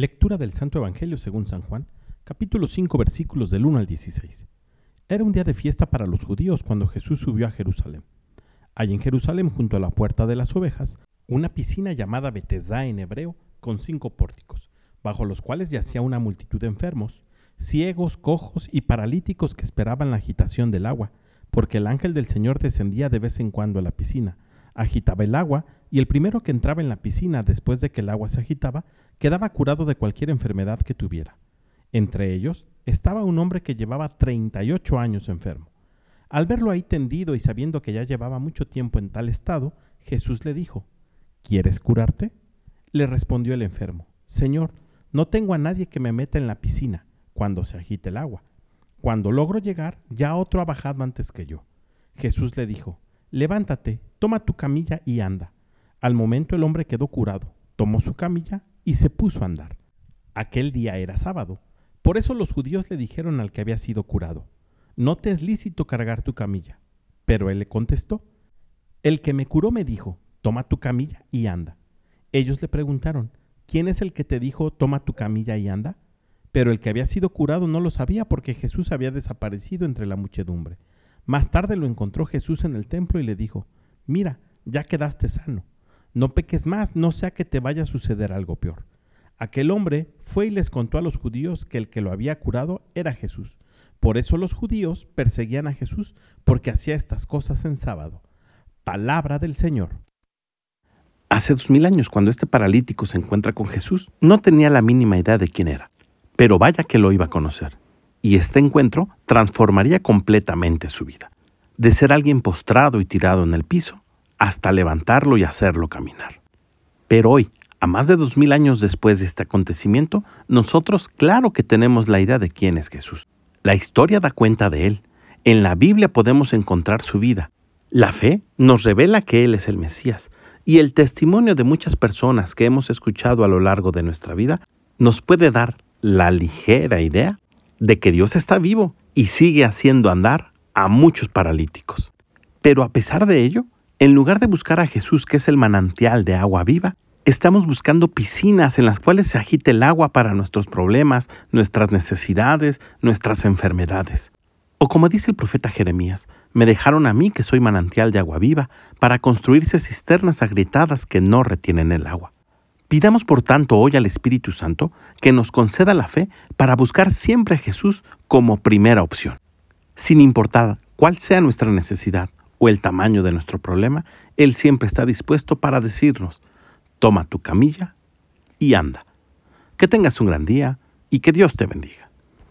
Lectura del Santo Evangelio según San Juan, capítulo 5 versículos del 1 al 16. Era un día de fiesta para los judíos cuando Jesús subió a Jerusalén. Hay en Jerusalén, junto a la puerta de las ovejas, una piscina llamada Betesda en hebreo, con cinco pórticos, bajo los cuales yacía una multitud de enfermos, ciegos, cojos y paralíticos que esperaban la agitación del agua, porque el ángel del Señor descendía de vez en cuando a la piscina agitaba el agua, y el primero que entraba en la piscina después de que el agua se agitaba, quedaba curado de cualquier enfermedad que tuviera. Entre ellos estaba un hombre que llevaba 38 años enfermo. Al verlo ahí tendido y sabiendo que ya llevaba mucho tiempo en tal estado, Jesús le dijo, ¿Quieres curarte? Le respondió el enfermo, Señor, no tengo a nadie que me meta en la piscina cuando se agite el agua. Cuando logro llegar, ya otro ha bajado antes que yo. Jesús le dijo, Levántate, toma tu camilla y anda. Al momento el hombre quedó curado, tomó su camilla y se puso a andar. Aquel día era sábado. Por eso los judíos le dijeron al que había sido curado, no te es lícito cargar tu camilla. Pero él le contestó, el que me curó me dijo, toma tu camilla y anda. Ellos le preguntaron, ¿quién es el que te dijo, toma tu camilla y anda? Pero el que había sido curado no lo sabía porque Jesús había desaparecido entre la muchedumbre. Más tarde lo encontró Jesús en el templo y le dijo, mira, ya quedaste sano, no peques más, no sea que te vaya a suceder algo peor. Aquel hombre fue y les contó a los judíos que el que lo había curado era Jesús. Por eso los judíos perseguían a Jesús porque hacía estas cosas en sábado. Palabra del Señor. Hace dos mil años, cuando este paralítico se encuentra con Jesús, no tenía la mínima idea de quién era, pero vaya que lo iba a conocer y este encuentro transformaría completamente su vida, de ser alguien postrado y tirado en el piso, hasta levantarlo y hacerlo caminar. Pero hoy, a más de dos mil años después de este acontecimiento, nosotros claro que tenemos la idea de quién es Jesús. La historia da cuenta de él. En la Biblia podemos encontrar su vida. La fe nos revela que Él es el Mesías, y el testimonio de muchas personas que hemos escuchado a lo largo de nuestra vida nos puede dar la ligera idea de que Dios está vivo y sigue haciendo andar a muchos paralíticos. Pero a pesar de ello, en lugar de buscar a Jesús, que es el manantial de agua viva, estamos buscando piscinas en las cuales se agite el agua para nuestros problemas, nuestras necesidades, nuestras enfermedades. O como dice el profeta Jeremías, me dejaron a mí que soy manantial de agua viva para construirse cisternas agrietadas que no retienen el agua. Pidamos por tanto hoy al Espíritu Santo que nos conceda la fe para buscar siempre a Jesús como primera opción. Sin importar cuál sea nuestra necesidad o el tamaño de nuestro problema, Él siempre está dispuesto para decirnos, toma tu camilla y anda. Que tengas un gran día y que Dios te bendiga.